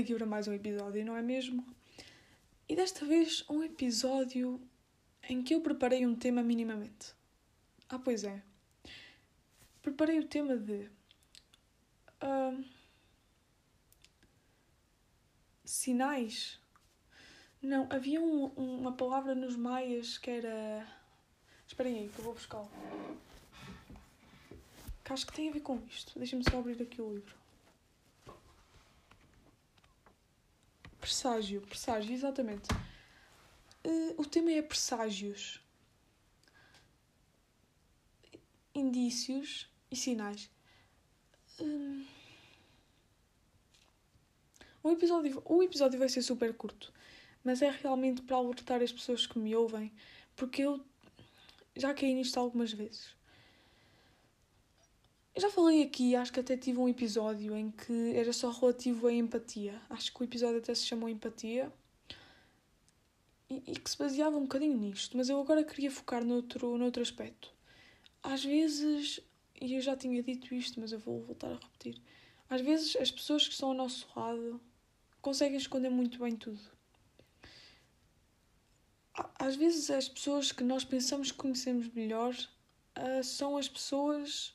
aqui para mais um episódio, não é mesmo? E desta vez um episódio em que eu preparei um tema minimamente. Ah, pois é. Preparei o tema de. Uh, sinais. Não, havia um, uma palavra nos maias que era. Esperem aí, que eu vou buscar. Que acho que tem a ver com isto. Deixem-me só abrir aqui o livro. Presságio, presságio, exatamente. Uh, o tema é presságios. Indícios e sinais. Uh, o, episódio, o episódio vai ser super curto, mas é realmente para alertar as pessoas que me ouvem, porque eu já caí nisto algumas vezes. Eu já falei aqui, acho que até tive um episódio em que era só relativo à empatia. Acho que o episódio até se chamou Empatia. E, e, que se baseava um bocadinho nisto, mas eu agora queria focar noutro, noutro aspecto. Às vezes, e eu já tinha dito isto, mas eu vou voltar a repetir. Às vezes as pessoas que estão ao nosso lado conseguem esconder muito bem tudo. Às vezes as pessoas que nós pensamos que conhecemos melhor uh, são as pessoas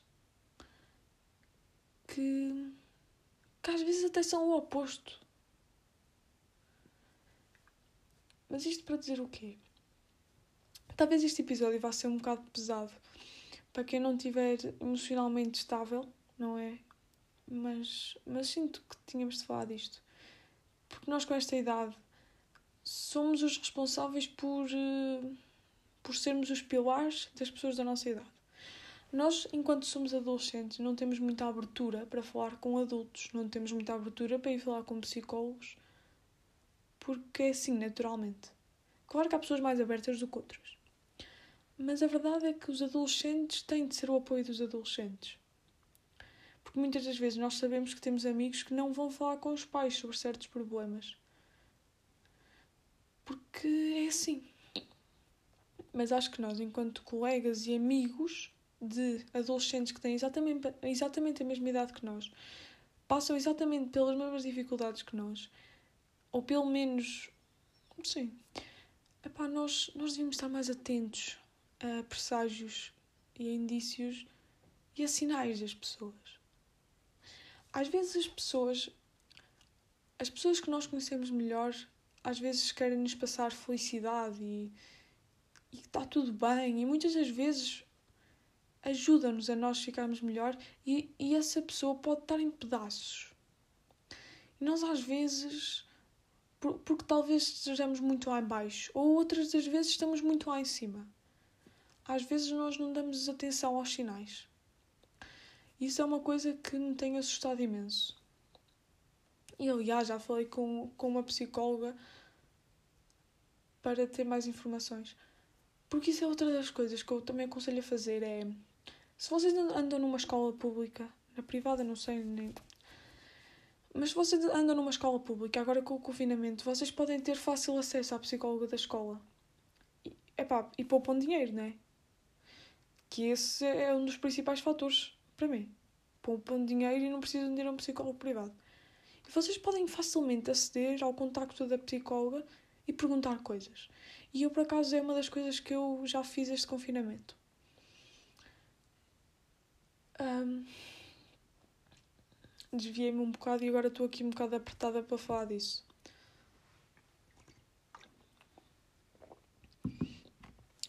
que, que às vezes até são o oposto. Mas isto para dizer o quê? Talvez este episódio vá ser um bocado pesado para quem não estiver emocionalmente estável, não é? Mas, mas sinto que tínhamos de falar disto. Porque nós, com esta idade, somos os responsáveis por, eh, por sermos os pilares das pessoas da nossa idade. Nós, enquanto somos adolescentes, não temos muita abertura para falar com adultos, não temos muita abertura para ir falar com psicólogos, porque é assim, naturalmente. Claro que há pessoas mais abertas do que outras. Mas a verdade é que os adolescentes têm de ser o apoio dos adolescentes. Porque muitas das vezes nós sabemos que temos amigos que não vão falar com os pais sobre certos problemas. Porque é assim. Mas acho que nós, enquanto colegas e amigos, de adolescentes que têm exatamente, exatamente a mesma idade que nós, passam exatamente pelas mesmas dificuldades que nós, ou pelo menos, sim, epá, nós, nós devíamos estar mais atentos a presságios e a indícios e a sinais das pessoas. Às vezes as pessoas, as pessoas que nós conhecemos melhor, às vezes querem nos passar felicidade e, e está tudo bem, e muitas das vezes ajuda-nos a nós ficarmos melhor e, e essa pessoa pode estar em pedaços. E nós às vezes, por, porque talvez estejamos muito lá em baixo, ou outras das vezes estamos muito lá em cima. Às vezes nós não damos atenção aos sinais. Isso é uma coisa que me tem assustado imenso. E aliás, já falei com, com uma psicóloga para ter mais informações. Porque isso é outra das coisas que eu também aconselho a fazer é se vocês andam numa escola pública, na privada não sei nem. Mas se vocês andam numa escola pública, agora com o confinamento, vocês podem ter fácil acesso à psicóloga da escola. E, epá, e poupam dinheiro, não é? Que esse é um dos principais fatores para mim. Poupam dinheiro e não precisam de ir a um psicólogo privado. E vocês podem facilmente aceder ao contacto da psicóloga e perguntar coisas. E eu, por acaso, é uma das coisas que eu já fiz este confinamento. Um, Desviei-me um bocado e agora estou aqui um bocado apertada para falar disso.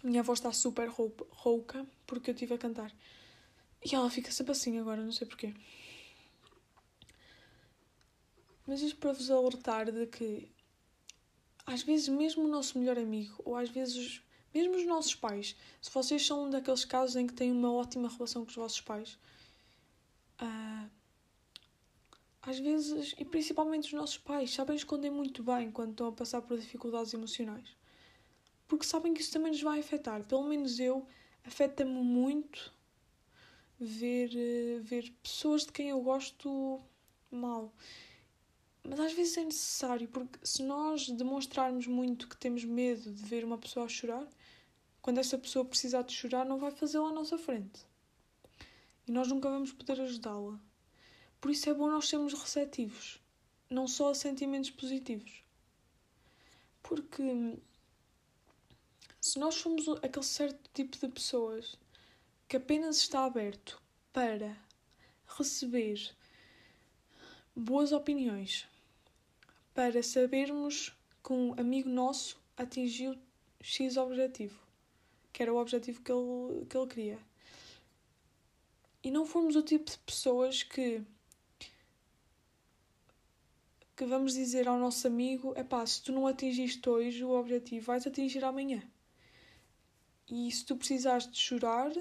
Minha voz está super rouca porque eu estive a cantar. E ela fica sempre assim agora, não sei porquê. Mas isto para vos alertar de que às vezes mesmo o nosso melhor amigo, ou às vezes mesmo os nossos pais, se vocês são um daqueles casos em que têm uma ótima relação com os vossos pais, uh, às vezes, e principalmente os nossos pais, sabem esconder muito bem quando estão a passar por dificuldades emocionais. Porque sabem que isso também nos vai afetar. Pelo menos eu, afeta-me muito ver, uh, ver pessoas de quem eu gosto mal. Mas às vezes é necessário, porque se nós demonstrarmos muito que temos medo de ver uma pessoa a chorar, quando essa pessoa precisar de chorar, não vai fazê-lo à nossa frente. E nós nunca vamos poder ajudá-la. Por isso é bom nós sermos receptivos. não só a sentimentos positivos. Porque se nós somos aquele certo tipo de pessoas que apenas está aberto para receber boas opiniões, para sabermos que um amigo nosso atingiu X objetivo, que era o objetivo que ele, que ele queria. E não formos o tipo de pessoas que que vamos dizer ao nosso amigo: é pá, se tu não atingiste hoje o objetivo, vais atingir amanhã. E se tu precisares de chorar,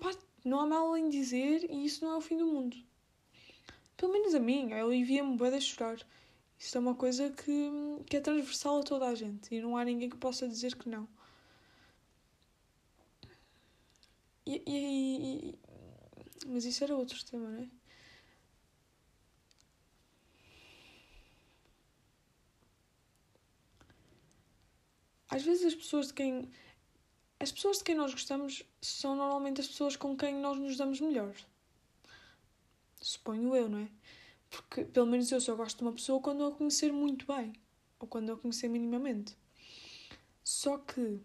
pá, não há mal em dizer e isso não é o fim do mundo. Pelo menos a mim, eu envia-me bué a chorar. Isso é uma coisa que, que é transversal a toda a gente e não há ninguém que possa dizer que não. E, e, e, mas isso era outro tema, não é? Às vezes as pessoas de quem as pessoas de quem nós gostamos são normalmente as pessoas com quem nós nos damos melhor. Suponho eu, não é? Porque, pelo menos eu só gosto de uma pessoa quando a conhecer muito bem. Ou quando a conhecer minimamente. Só que.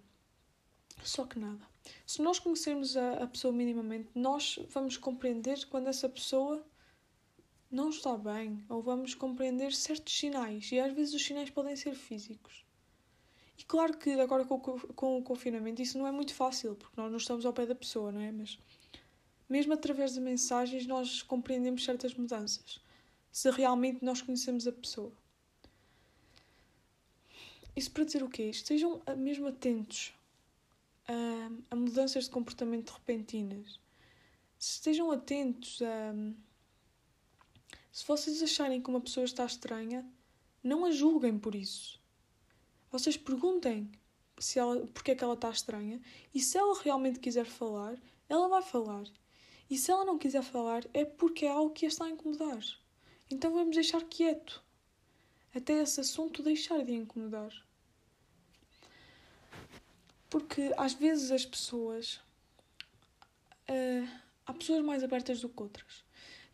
Só que nada. Se nós conhecermos a, a pessoa minimamente, nós vamos compreender quando essa pessoa não está bem. Ou vamos compreender certos sinais. E às vezes os sinais podem ser físicos. E claro que agora com, com o confinamento isso não é muito fácil, porque nós não estamos ao pé da pessoa, não é? Mas mesmo através de mensagens nós compreendemos certas mudanças, se realmente nós conhecemos a pessoa. Isso para dizer o quê? Estejam mesmo atentos a, mudanças de comportamento repentinas. Estejam atentos a. Se vocês acharem que uma pessoa está estranha, não a julguem por isso vocês perguntem se ela, porque é que ela está estranha e se ela realmente quiser falar, ela vai falar. E se ela não quiser falar, é porque é algo que a está a incomodar. Então vamos deixar quieto até esse assunto deixar de incomodar. Porque às vezes as pessoas. Uh, há pessoas mais abertas do que outras.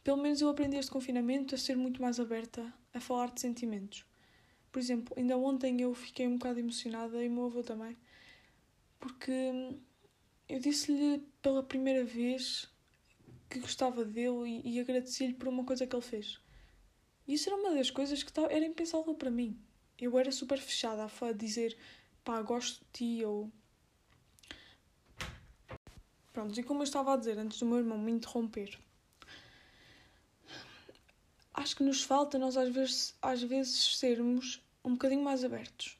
Pelo menos eu aprendi este confinamento a ser muito mais aberta a falar de sentimentos. Por exemplo, ainda ontem eu fiquei um bocado emocionada e o meu avô também, porque eu disse-lhe pela primeira vez que gostava dele e, e agradeci-lhe por uma coisa que ele fez. E isso era uma das coisas que era impensável para mim. Eu era super fechada a dizer pá, gosto de ti ou. Pronto, e como eu estava a dizer antes do meu irmão me interromper, acho que nos falta nós às vezes, às vezes sermos um bocadinho mais abertos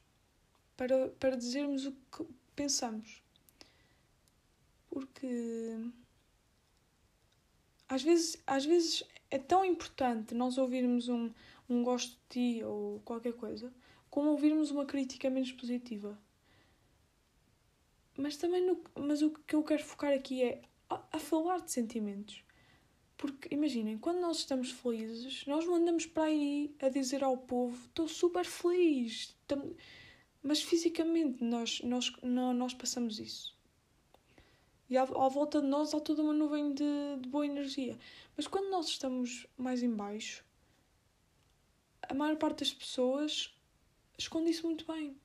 para, para dizermos o que pensamos. Porque às vezes, às vezes é tão importante nós ouvirmos um, um gosto de ti ou qualquer coisa, como ouvirmos uma crítica menos positiva. Mas também no, mas o que eu quero focar aqui é a, a falar de sentimentos. Porque imaginem, quando nós estamos felizes, nós não andamos para aí a dizer ao povo: estou super feliz. Mas fisicamente nós, nós, não, nós passamos isso. E à, à, volta de nós há toda uma nuvem de, de boa energia. Mas quando nós estamos mais em baixo, a maior parte das pessoas esconde isso muito bem.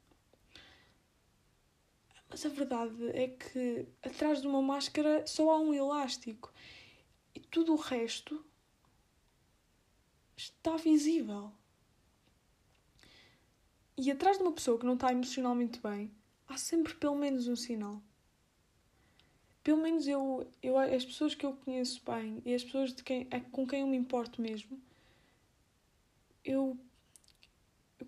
Mas a verdade é que atrás de uma máscara só há um elástico e tudo o resto está visível. E atrás de uma pessoa que não está emocionalmente bem, há sempre pelo menos um sinal. Pelo menos eu, eu as pessoas que eu conheço bem e as pessoas de quem, com quem eu me importo mesmo, eu,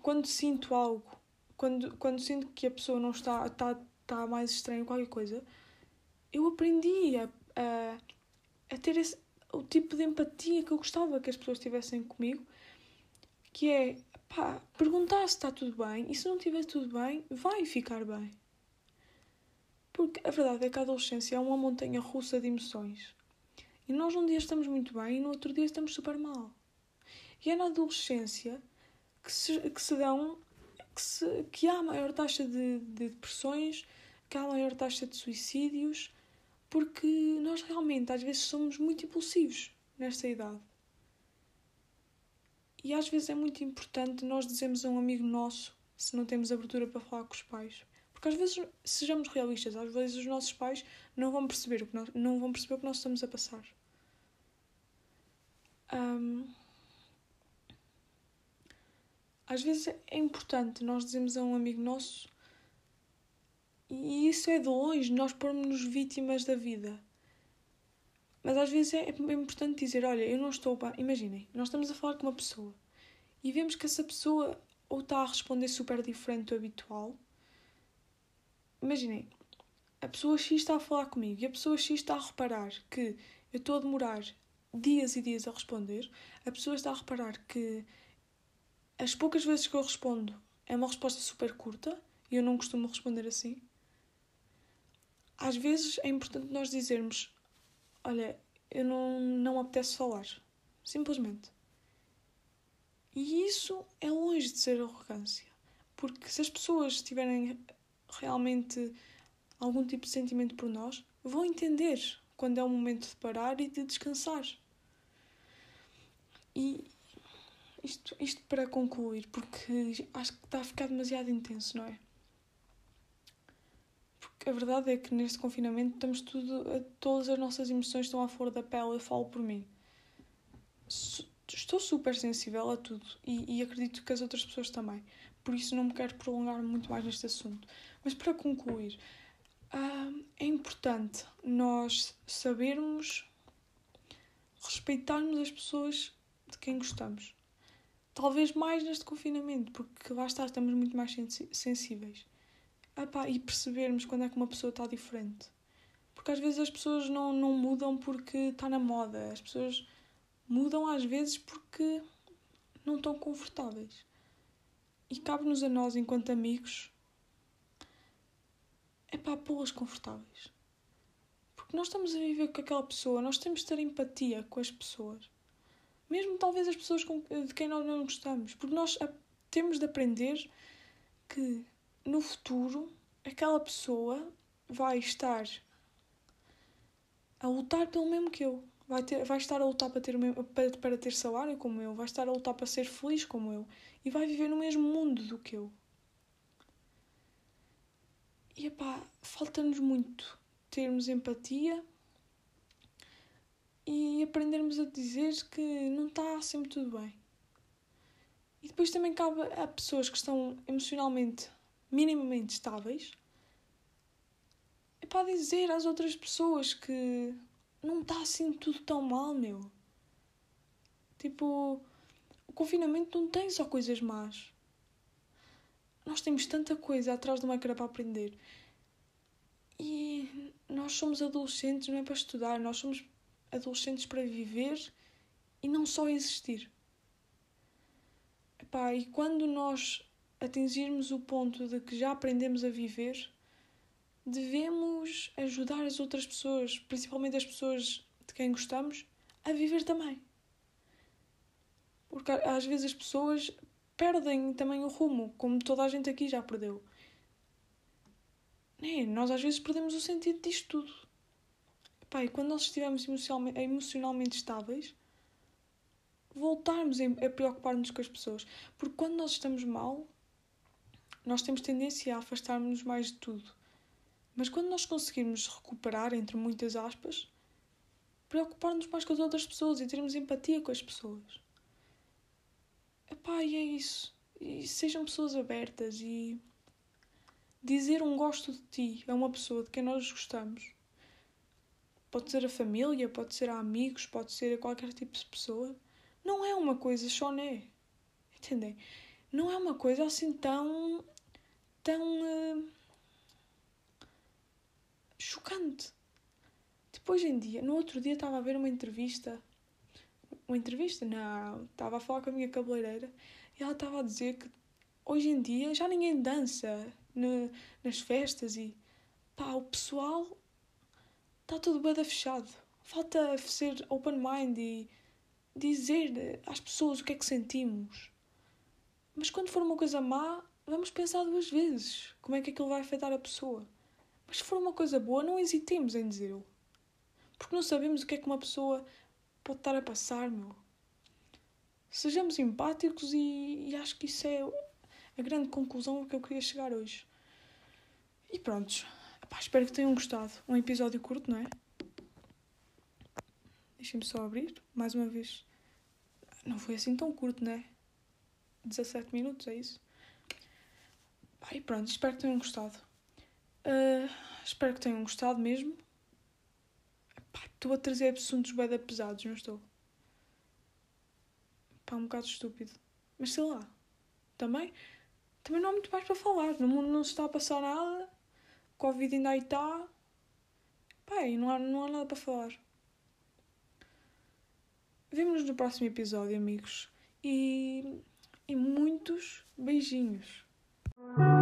quando sinto algo, quando, quando sinto que a pessoa não está, está, está mais estranha qualquer coisa, eu aprendi a, a a ter esse, o tipo de empatia que eu gostava que as pessoas tivessem comigo, que é pá, perguntar se está tudo bem e se não estiver tudo bem, vai ficar bem. Porque a verdade é que a adolescência é uma montanha russa de emoções. E nós um dia estamos muito bem e no outro dia estamos super mal. E é na adolescência que se, que se dão que, se, que há a maior taxa de, de depressões, que há maior taxa de suicídios, porque nós realmente às vezes somos muito impulsivos nesta idade. E às vezes é muito importante nós dizermos a um amigo nosso se não temos abertura para falar com os pais. Porque às vezes, sejamos realistas, às vezes os nossos pais não vão perceber o que nós, não vão perceber o que nós estamos a passar. Um, às vezes é importante nós dizermos a um amigo nosso, e isso é de longe, nós pormos-nos vítimas da vida. Mas às vezes é importante dizer: Olha, eu não estou. Imaginem, nós estamos a falar com uma pessoa e vemos que essa pessoa ou está a responder super diferente do habitual. Imaginem, a pessoa X está a falar comigo e a pessoa X está a reparar que eu estou a demorar dias e dias a responder. A pessoa está a reparar que as poucas vezes que eu respondo é uma resposta super curta e eu não costumo responder assim. Às vezes é importante nós dizermos: Olha, eu não, não apetece falar. Simplesmente. E isso é longe de ser arrogância. Porque se as pessoas tiverem realmente algum tipo de sentimento por nós, vão entender quando é o momento de parar e de descansar. E isto, isto para concluir, porque acho que está a ficar demasiado intenso, não é? A verdade é que neste confinamento estamos tudo. Todas as nossas emoções estão à flor da pele, eu falo por mim. Estou super sensível a tudo e, e acredito que as outras pessoas também. Por isso não me quero prolongar muito mais neste assunto. Mas para concluir, uh, é importante nós sabermos respeitarmos as pessoas de quem gostamos. Talvez mais neste confinamento, porque lá está, estamos muito mais sensíveis. Epá, e percebermos quando é que uma pessoa está diferente. Porque às vezes as pessoas não, não mudam porque está na moda. As pessoas mudam às vezes porque não estão confortáveis. E cabe-nos a nós, enquanto amigos, é para pô-las confortáveis. Porque nós estamos a viver com aquela pessoa, nós temos de ter empatia com as pessoas. Mesmo talvez as pessoas com, de quem nós não gostamos. Porque nós temos de aprender que no futuro aquela pessoa vai estar a lutar pelo mesmo que eu. Vai, ter, vai estar a lutar para ter, mesmo, para, para ter salário como eu. Vai estar a lutar para ser feliz como eu. E vai viver no mesmo mundo do que eu. E epá, falta-nos muito termos empatia e aprendermos a dizer que não está sempre tudo bem. E depois também cabe a pessoas que estão emocionalmente minimamente estáveis é para dizer às outras pessoas que não está assim tudo tão mal, meu. Tipo, o confinamento não tem só coisas más. Nós temos tanta coisa atrás de uma cara para aprender. E nós somos adolescentes, não é para estudar, nós somos adolescentes para viver e não só existir. Epá, e quando nós atingirmos o ponto de que já aprendemos a viver, devemos ajudar as outras pessoas, principalmente as pessoas de quem gostamos, a viver também. Porque às vezes as pessoas perdem também o rumo, como toda a gente aqui já perdeu. É, nós às vezes perdemos o sentido disto tudo. E quando nós estivermos emocionalmente estáveis, voltarmos a preocupar-nos com as pessoas. Porque quando nós estamos mal, nós temos tendência a afastar-nos mais de tudo. Mas quando nós conseguirmos recuperar, entre muitas aspas, preocupar-nos mais com as outras pessoas e termos empatia com as pessoas. Epá, e é isso. E sejam pessoas abertas e dizer um gosto de ti a uma pessoa de quem nós gostamos pode ser a família, pode ser a amigos, pode ser a qualquer tipo de pessoa, não é uma coisa só, né? Entendem? Não é uma coisa assim tão. Tão. Uh, chocante. Tipo, hoje em dia, no outro dia estava a ver uma entrevista. Uma entrevista? Não. Estava a falar com a minha cabeleireira e ela estava a dizer que hoje em dia já ninguém dança no, nas festas e. pá, o pessoal está tudo bem fechado. Falta ser open mind e dizer às pessoas o que é que sentimos. Mas quando for uma coisa má, vamos pensar duas vezes como é que aquilo vai afetar a pessoa. Mas se for uma coisa boa, não hesitemos em dizê-lo. Porque não sabemos o que é que uma pessoa pode estar a passar, meu. Sejamos empáticos e, e acho que isso é a grande conclusão que eu queria chegar hoje. E pronto. espero que tenham gostado. Um episódio curto, não é? Deixem-me só abrir. Mais uma vez. Não foi assim tão curto, não é? 17 minutos, é isso? E pronto, espero que tenham gostado. Uh, espero que tenham gostado mesmo. Estou a trazer assuntos bem pesados, não estou? Pá, um bocado estúpido. Mas sei lá. Também, também não há muito mais para falar. No mundo não se está a passar nada. Covid ainda aí está. Pá, e não há, não há nada para falar. Vemo-nos no próximo episódio, amigos. E, e muitos beijinhos. Thank you.